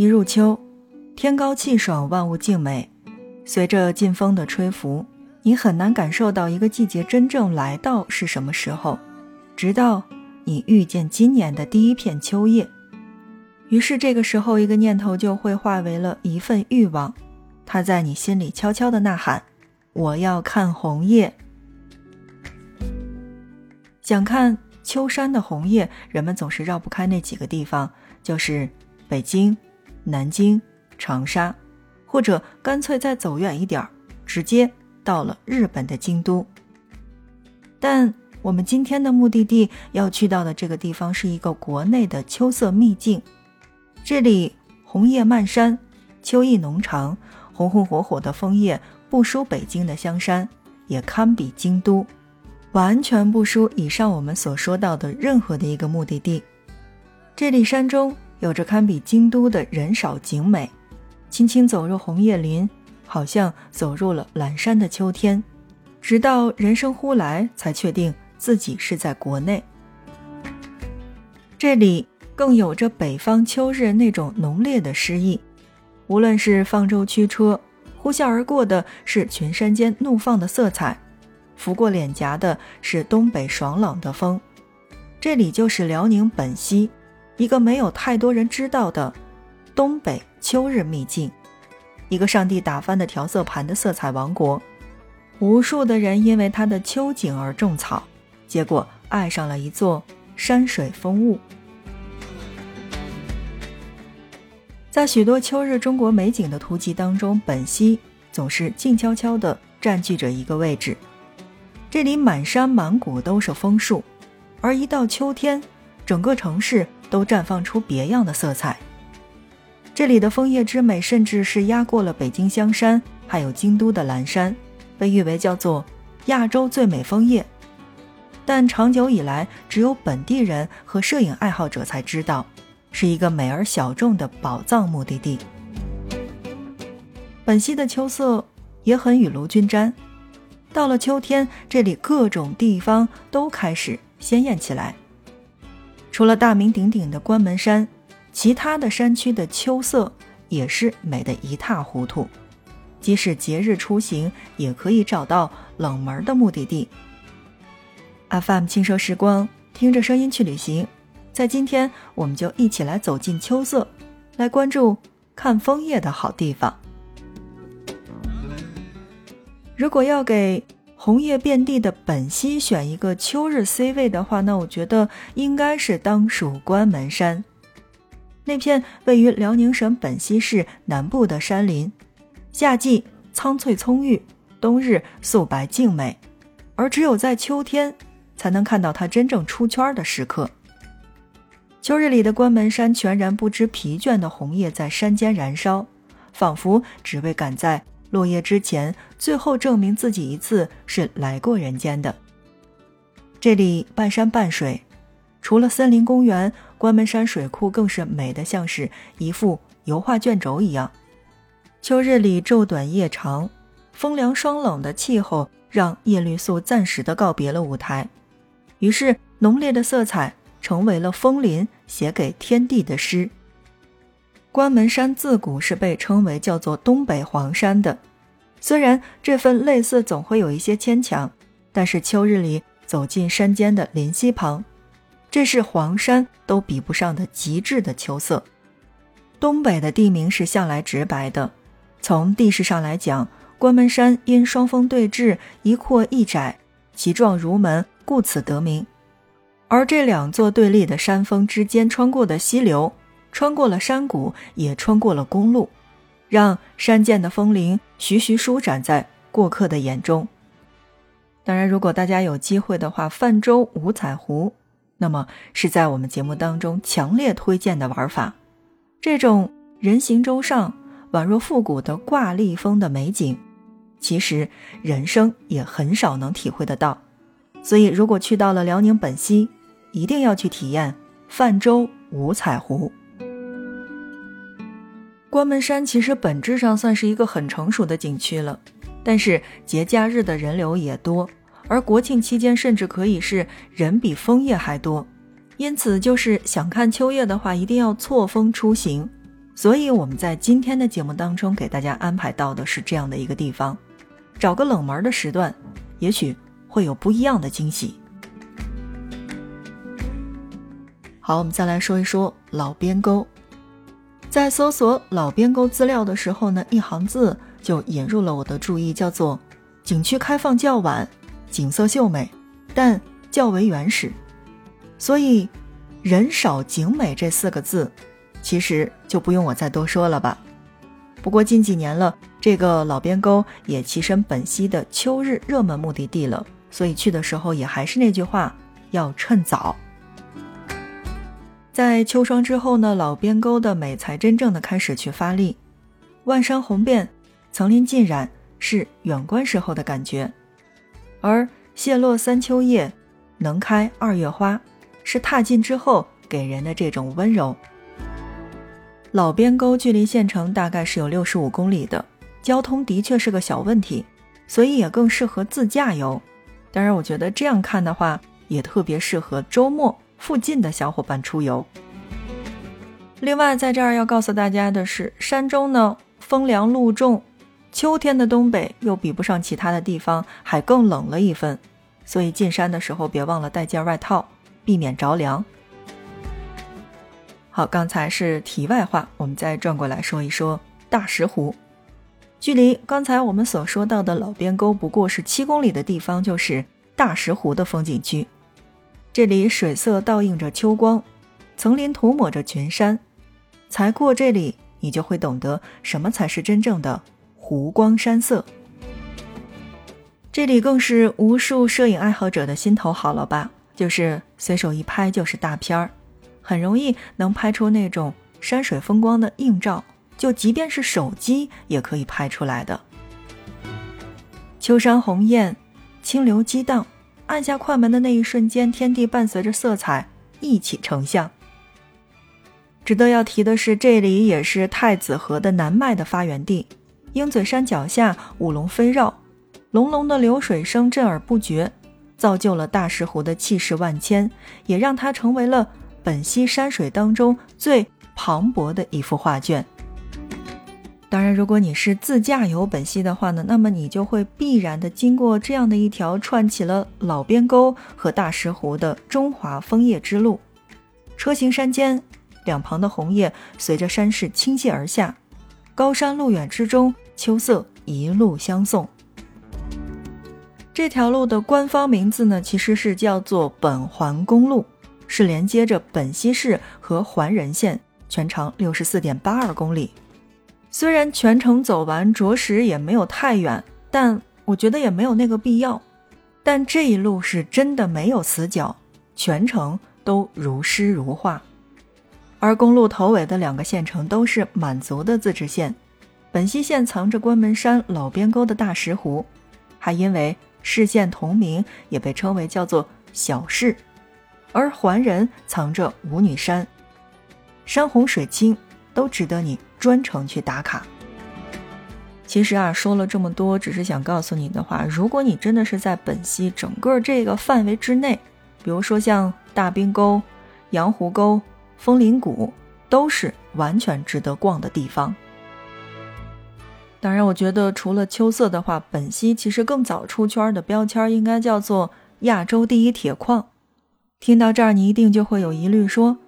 一入秋，天高气爽，万物静美。随着劲风的吹拂，你很难感受到一个季节真正来到是什么时候，直到你遇见今年的第一片秋叶。于是这个时候，一个念头就会化为了一份欲望，它在你心里悄悄的呐喊：“我要看红叶。”想看秋山的红叶，人们总是绕不开那几个地方，就是北京。南京、长沙，或者干脆再走远一点儿，直接到了日本的京都。但我们今天的目的地要去到的这个地方是一个国内的秋色秘境，这里红叶漫山，秋意浓长，红红火火的枫叶不输北京的香山，也堪比京都，完全不输以上我们所说到的任何的一个目的地。这里山中。有着堪比京都的人少景美，轻轻走入红叶林，好像走入了阑珊的秋天。直到人生忽来，才确定自己是在国内。这里更有着北方秋日那种浓烈的诗意。无论是放舟驱车，呼啸而过的是群山间怒放的色彩，拂过脸颊的是东北爽朗的风。这里就是辽宁本溪。一个没有太多人知道的东北秋日秘境，一个上帝打翻的调色盘的色彩王国，无数的人因为它的秋景而种草，结果爱上了一座山水风物。在许多秋日中国美景的图集当中，本溪总是静悄悄地占据着一个位置。这里满山满谷都是枫树，而一到秋天，整个城市。都绽放出别样的色彩。这里的枫叶之美，甚至是压过了北京香山，还有京都的蓝山，被誉为叫做亚洲最美枫叶。但长久以来，只有本地人和摄影爱好者才知道，是一个美而小众的宝藏目的地。本溪的秋色也很雨露均沾，到了秋天，这里各种地方都开始鲜艳起来。除了大名鼎鼎的关门山，其他的山区的秋色也是美得一塌糊涂。即使节日出行，也可以找到冷门的目的地。FM 轻奢时光，听着声音去旅行。在今天，我们就一起来走进秋色，来关注看枫叶的好地方。如果要给红叶遍地的本溪，选一个秋日 C 位的话，那我觉得应该是当属关门山。那片位于辽宁省本溪市南部的山林，夏季苍翠葱郁，冬日素白静美，而只有在秋天才能看到它真正出圈的时刻。秋日里的关门山，全然不知疲倦的红叶在山间燃烧，仿佛只为赶在。落叶之前，最后证明自己一次是来过人间的。这里半山半水，除了森林公园，关门山水库更是美得像是一幅油画卷轴一样。秋日里昼短夜长，风凉霜冷的气候让叶绿素暂时的告别了舞台，于是浓烈的色彩成为了枫林写给天地的诗。关门山自古是被称为叫做东北黄山的，虽然这份类似总会有一些牵强，但是秋日里走进山间的林溪旁，这是黄山都比不上的极致的秋色。东北的地名是向来直白的，从地势上来讲，关门山因双峰对峙，一阔一窄，其状如门，故此得名。而这两座对立的山峰之间穿过的溪流。穿过了山谷，也穿过了公路，让山涧的风铃徐徐舒展在过客的眼中。当然，如果大家有机会的话，泛舟五彩湖，那么是在我们节目当中强烈推荐的玩法。这种人行舟上，宛若复古的挂历风的美景，其实人生也很少能体会得到。所以，如果去到了辽宁本溪，一定要去体验泛舟五彩湖。关门山其实本质上算是一个很成熟的景区了，但是节假日的人流也多，而国庆期间甚至可以是人比枫叶还多，因此就是想看秋叶的话，一定要错峰出行。所以我们在今天的节目当中给大家安排到的是这样的一个地方，找个冷门的时段，也许会有不一样的惊喜。好，我们再来说一说老边沟。在搜索老边沟资料的时候呢，一行字就引入了我的注意，叫做“景区开放较晚，景色秀美，但较为原始”。所以，“人少景美”这四个字，其实就不用我再多说了吧。不过近几年了，这个老边沟也跻身本溪的秋日热门目的地了，所以去的时候也还是那句话，要趁早。在秋霜之后呢，老边沟的美才真正的开始去发力，万山红遍，层林尽染，是远观时候的感觉；而谢落三秋叶，能开二月花，是踏进之后给人的这种温柔。老边沟距离县城大概是有六十五公里的，交通的确是个小问题，所以也更适合自驾游。当然，我觉得这样看的话，也特别适合周末。附近的小伙伴出游。另外，在这儿要告诉大家的是，山中呢风凉露重，秋天的东北又比不上其他的地方，还更冷了一分。所以进山的时候别忘了带件外套，避免着凉。好，刚才是题外话，我们再转过来说一说大石湖。距离刚才我们所说到的老边沟不过是七公里的地方，就是大石湖的风景区。这里水色倒映着秋光，层林涂抹着群山，才过这里，你就会懂得什么才是真正的湖光山色。这里更是无数摄影爱好者的心头好了吧？就是随手一拍就是大片儿，很容易能拍出那种山水风光的映照，就即便是手机也可以拍出来的。秋山红艳，清流激荡。按下快门的那一瞬间，天地伴随着色彩一起成像。值得要提的是，这里也是太子河的南脉的发源地。鹰嘴山脚下五龙飞绕，隆隆的流水声震耳不绝，造就了大石湖的气势万千，也让它成为了本溪山水当中最磅礴的一幅画卷。当然，如果你是自驾游本溪的话呢，那么你就会必然的经过这样的一条串起了老边沟和大石湖的中华枫叶之路。车行山间，两旁的红叶随着山势倾泻而下，高山路远之中，秋色一路相送。这条路的官方名字呢，其实是叫做本环公路，是连接着本溪市和环仁县，全长六十四点八二公里。虽然全程走完着实也没有太远，但我觉得也没有那个必要。但这一路是真的没有死角，全程都如诗如画。而公路头尾的两个县城都是满族的自治县，本溪县藏着关门山老边沟的大石湖，还因为市县同名，也被称为叫做小市。而桓仁藏着舞女山，山红水清，都值得你。专程去打卡。其实啊，说了这么多，只是想告诉你的话，如果你真的是在本溪整个这个范围之内，比如说像大滨沟、羊湖沟、枫林谷，都是完全值得逛的地方。当然，我觉得除了秋色的话，本溪其实更早出圈的标签应该叫做亚洲第一铁矿。听到这儿，你一定就会有疑虑，说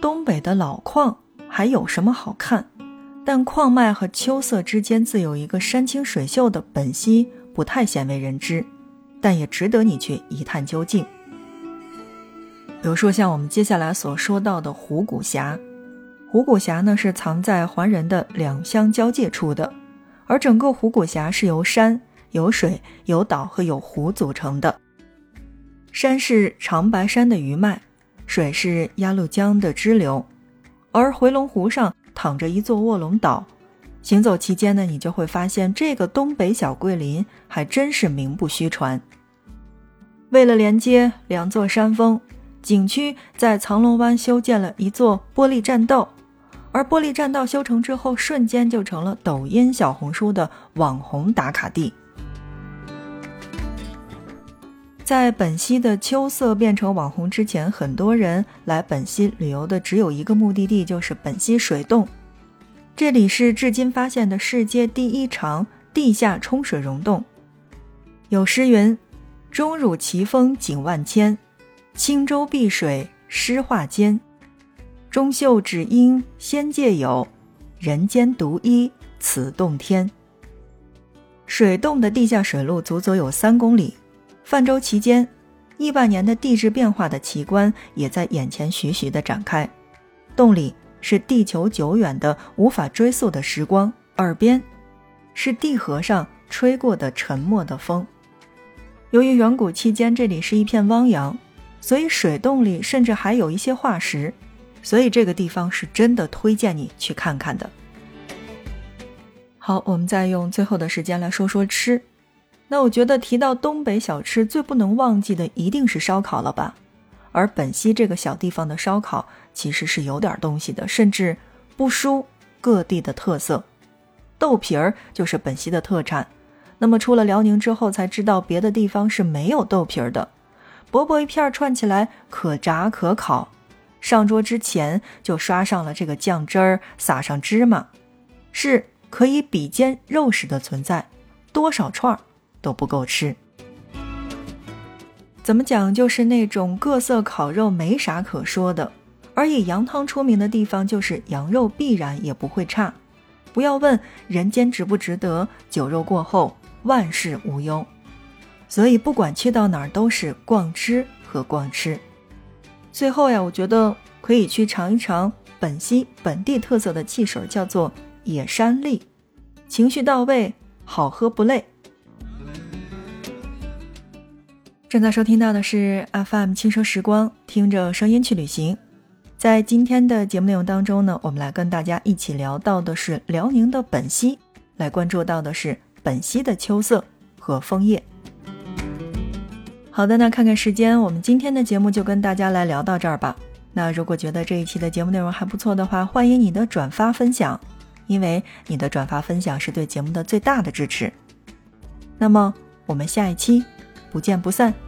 东北的老矿还有什么好看？但矿脉和秋色之间自有一个山清水秀的本溪，不太鲜为人知，但也值得你去一探究竟。比如说像我们接下来所说到的虎骨峡，虎骨峡呢是藏在环仁的两乡交界处的，而整个虎骨峡是由山、有水、有岛和有湖组成的。山是长白山的余脉，水是鸭绿江的支流，而回龙湖上。躺着一座卧龙岛，行走期间呢，你就会发现这个东北小桂林还真是名不虚传。为了连接两座山峰，景区在藏龙湾修建了一座玻璃栈道，而玻璃栈道修成之后，瞬间就成了抖音、小红书的网红打卡地。在本溪的秋色变成网红之前，很多人来本溪旅游的只有一个目的地，就是本溪水洞。这里是至今发现的世界第一长地下冲水溶洞。有诗云：“钟乳奇峰景万千，轻舟碧水诗画间。中秀只应仙界有，人间独一此洞天。”水洞的地下水路足足有三公里，泛舟期间，亿万年的地质变化的奇观也在眼前徐徐的展开。洞里。是地球久远的无法追溯的时光，耳边是地核上吹过的沉默的风。由于远古期间这里是一片汪洋，所以水洞里甚至还有一些化石，所以这个地方是真的推荐你去看看的。好，我们再用最后的时间来说说吃。那我觉得提到东北小吃，最不能忘记的一定是烧烤了吧？而本溪这个小地方的烧烤其实是有点东西的，甚至不输各地的特色。豆皮儿就是本溪的特产。那么出了辽宁之后，才知道别的地方是没有豆皮儿的。薄薄一片串起来，可炸可烤。上桌之前就刷上了这个酱汁儿，撒上芝麻，是可以比肩肉食的存在，多少串儿都不够吃。怎么讲，就是那种各色烤肉没啥可说的，而以羊汤出名的地方，就是羊肉必然也不会差。不要问人间值不值得，酒肉过后万事无忧。所以不管去到哪儿，都是逛吃和逛吃。最后呀，我觉得可以去尝一尝本溪本地特色的汽水，叫做野山栗，情绪到位，好喝不累。正在收听到的是 FM 轻奢时光，听着声音去旅行。在今天的节目内容当中呢，我们来跟大家一起聊到的是辽宁的本溪，来关注到的是本溪的秋色和枫叶。好的，那看看时间，我们今天的节目就跟大家来聊到这儿吧。那如果觉得这一期的节目内容还不错的话，欢迎你的转发分享，因为你的转发分享是对节目的最大的支持。那么我们下一期。不见不散。